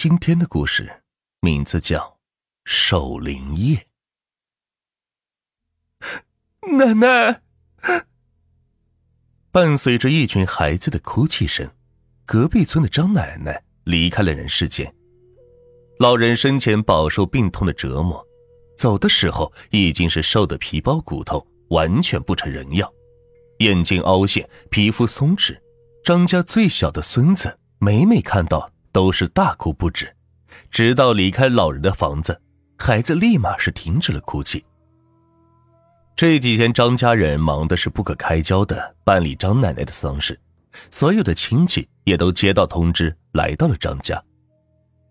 今天的故事名字叫《守灵夜》。奶奶，伴随着一群孩子的哭泣声，隔壁村的张奶奶离开了人世间。老人生前饱受病痛的折磨，走的时候已经是瘦得皮包骨头，完全不成人样，眼睛凹陷，皮肤松弛。张家最小的孙子每每看到。都是大哭不止，直到离开老人的房子，孩子立马是停止了哭泣。这几天张家人忙的是不可开交的办理张奶奶的丧事，所有的亲戚也都接到通知来到了张家，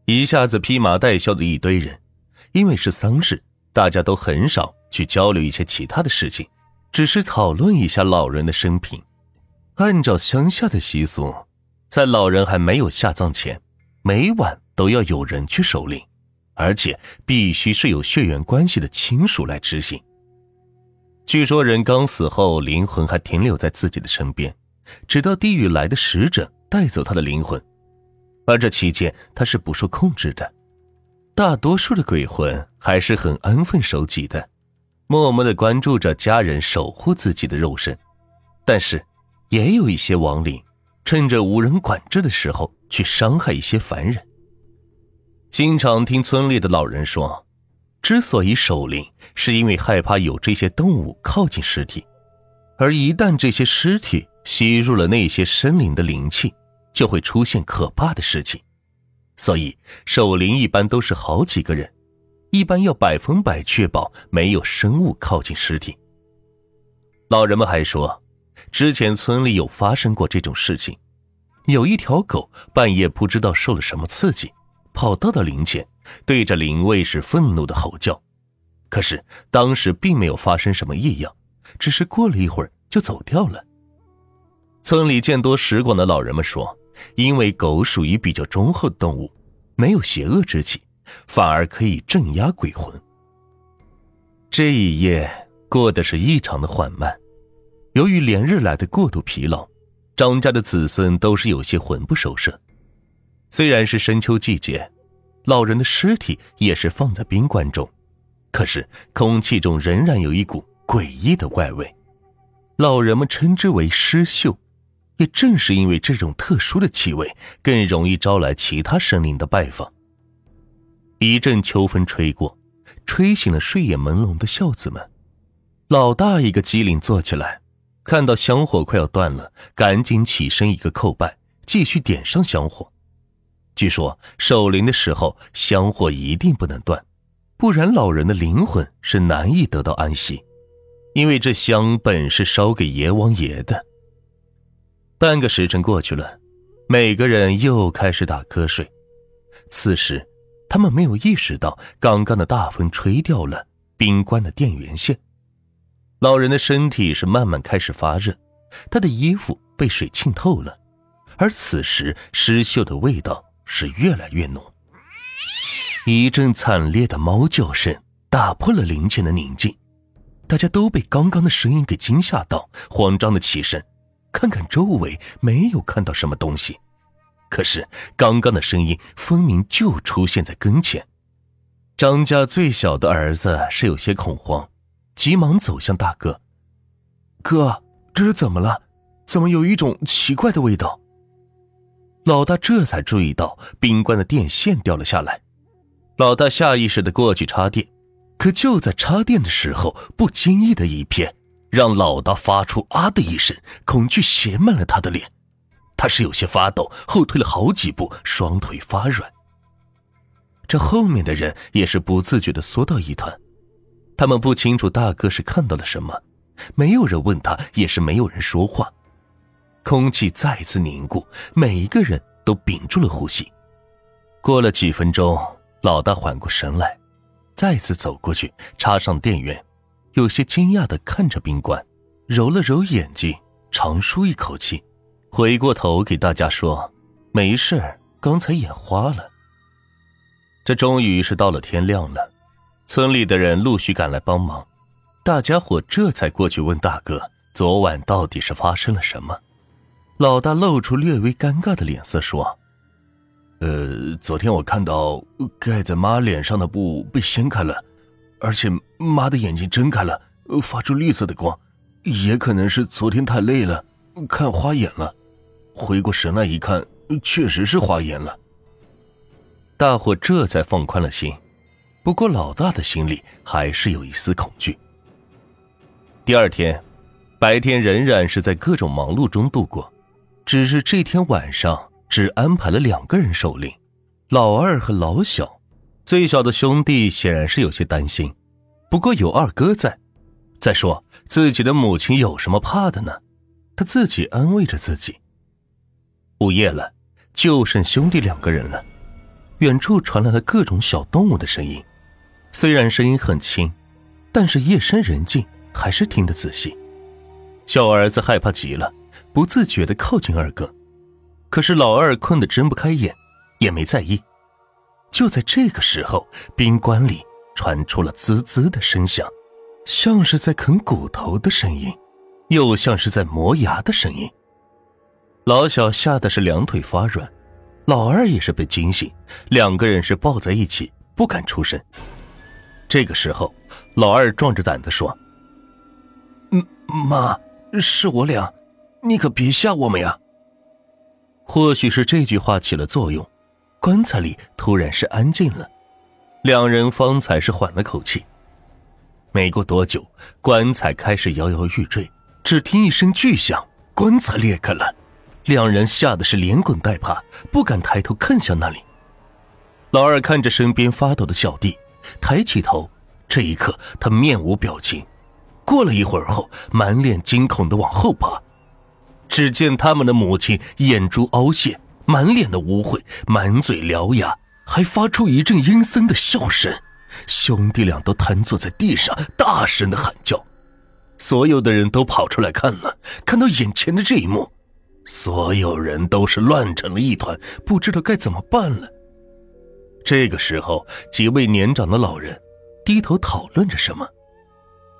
一下子披麻戴孝的一堆人。因为是丧事，大家都很少去交流一些其他的事情，只是讨论一下老人的生平。按照乡下的习俗，在老人还没有下葬前。每晚都要有人去守灵，而且必须是有血缘关系的亲属来执行。据说人刚死后，灵魂还停留在自己的身边，直到地狱来的使者带走他的灵魂，而这期间他是不受控制的。大多数的鬼魂还是很安分守己的，默默的关注着家人，守护自己的肉身。但是，也有一些亡灵。趁着无人管制的时候去伤害一些凡人。经常听村里的老人说，之所以守灵，是因为害怕有这些动物靠近尸体，而一旦这些尸体吸入了那些生灵的灵气，就会出现可怕的事情。所以守灵一般都是好几个人，一般要百分百确保没有生物靠近尸体。老人们还说。之前村里有发生过这种事情，有一条狗半夜不知道受了什么刺激，跑到了灵前，对着灵位是愤怒的吼叫。可是当时并没有发生什么异样，只是过了一会儿就走掉了。村里见多识广的老人们说，因为狗属于比较忠厚的动物，没有邪恶之气，反而可以镇压鬼魂。这一夜过得是异常的缓慢。由于连日来的过度疲劳，张家的子孙都是有些魂不守舍。虽然是深秋季节，老人的尸体也是放在冰棺中，可是空气中仍然有一股诡异的怪味。老人们称之为尸臭，也正是因为这种特殊的气味，更容易招来其他生灵的拜访。一阵秋风吹过，吹醒了睡眼朦胧的孝子们。老大一个机灵坐起来。看到香火快要断了，赶紧起身一个叩拜，继续点上香火。据说守灵的时候，香火一定不能断，不然老人的灵魂是难以得到安息。因为这香本是烧给阎王爷的。半个时辰过去了，每个人又开始打瞌睡。此时，他们没有意识到刚刚的大风吹掉了冰棺的电源线。老人的身体是慢慢开始发热，他的衣服被水浸透了，而此时尸臭的味道是越来越浓。一阵惨烈的猫叫声打破了林间的宁静，大家都被刚刚的声音给惊吓到，慌张的起身，看看周围，没有看到什么东西。可是刚刚的声音分明就出现在跟前。张家最小的儿子是有些恐慌。急忙走向大哥，哥，这是怎么了？怎么有一种奇怪的味道？老大这才注意到冰棺的电线掉了下来，老大下意识的过去插电，可就在插电的时候，不经意的一瞥，让老大发出啊的一声，恐惧写满了他的脸，他是有些发抖，后退了好几步，双腿发软。这后面的人也是不自觉的缩到一团。他们不清楚大哥是看到了什么，没有人问他，也是没有人说话。空气再次凝固，每一个人都屏住了呼吸。过了几分钟，老大缓过神来，再次走过去插上电源，有些惊讶的看着宾馆，揉了揉眼睛，长舒一口气，回过头给大家说：“没事，刚才眼花了。”这终于是到了天亮了。村里的人陆续赶来帮忙，大家伙这才过去问大哥：“昨晚到底是发生了什么？”老大露出略微尴尬的脸色说：“呃，昨天我看到盖在妈脸上的布被掀开了，而且妈的眼睛睁开了，发出绿色的光，也可能是昨天太累了，看花眼了。回过神来一看，确实是花眼了。大伙这才放宽了心，不过老大的心里还是有一丝恐惧。第二天，白天仍然是在各种忙碌中度过，只是这天晚上。只安排了两个人守灵，老二和老小。最小的兄弟显然是有些担心，不过有二哥在。再说自己的母亲有什么怕的呢？他自己安慰着自己。午夜了，就剩兄弟两个人了。远处传来了各种小动物的声音，虽然声音很轻，但是夜深人静，还是听得仔细。小儿子害怕极了，不自觉地靠近二哥。可是老二困得睁不开眼，也没在意。就在这个时候，宾馆里传出了滋滋的声响，像是在啃骨头的声音，又像是在磨牙的声音。老小吓得是两腿发软，老二也是被惊醒，两个人是抱在一起，不敢出声。这个时候，老二壮着胆子说：“嗯，妈，是我俩，你可别吓我们呀。”或许是这句话起了作用，棺材里突然是安静了，两人方才是缓了口气。没过多久，棺材开始摇摇欲坠，只听一声巨响，棺材裂开了，两人吓得是连滚带爬，不敢抬头看向那里。老二看着身边发抖的小弟，抬起头，这一刻他面无表情，过了一会儿后，满脸惊恐的往后爬。只见他们的母亲眼珠凹陷，满脸的污秽，满嘴獠牙，还发出一阵阴森的笑声。兄弟俩都瘫坐在地上，大声的喊叫。所有的人都跑出来看了，看到眼前的这一幕，所有人都是乱成了一团，不知道该怎么办了。这个时候，几位年长的老人低头讨论着什么。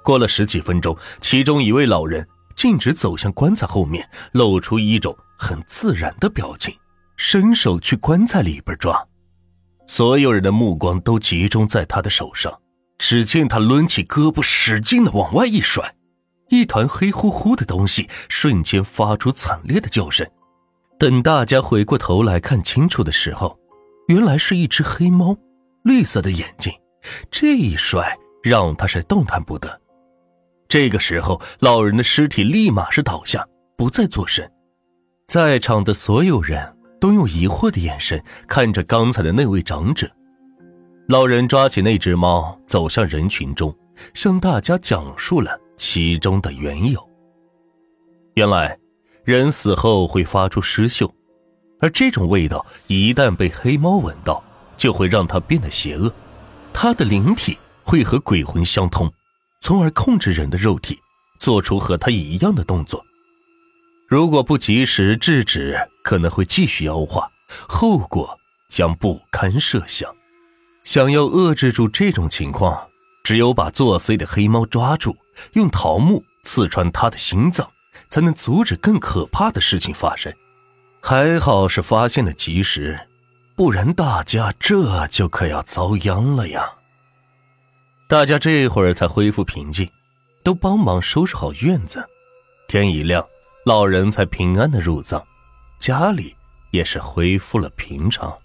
过了十几分钟，其中一位老人。径直走向棺材后面，露出一种很自然的表情，伸手去棺材里边抓。所有人的目光都集中在他的手上。只见他抡起胳膊，使劲的往外一甩，一团黑乎乎的东西瞬间发出惨烈的叫声。等大家回过头来看清楚的时候，原来是一只黑猫，绿色的眼睛。这一摔让他是动弹不得。这个时候，老人的尸体立马是倒下，不再作声。在场的所有人都用疑惑的眼神看着刚才的那位长者。老人抓起那只猫，走向人群中，向大家讲述了其中的缘由。原来，人死后会发出尸嗅，而这种味道一旦被黑猫闻到，就会让它变得邪恶，它的灵体会和鬼魂相通。从而控制人的肉体，做出和它一样的动作。如果不及时制止，可能会继续妖化，后果将不堪设想。想要遏制住这种情况，只有把作祟的黑猫抓住，用桃木刺穿它的心脏，才能阻止更可怕的事情发生。还好是发现的及时，不然大家这就可要遭殃了呀。大家这会儿才恢复平静，都帮忙收拾好院子。天一亮，老人才平安的入葬，家里也是恢复了平常。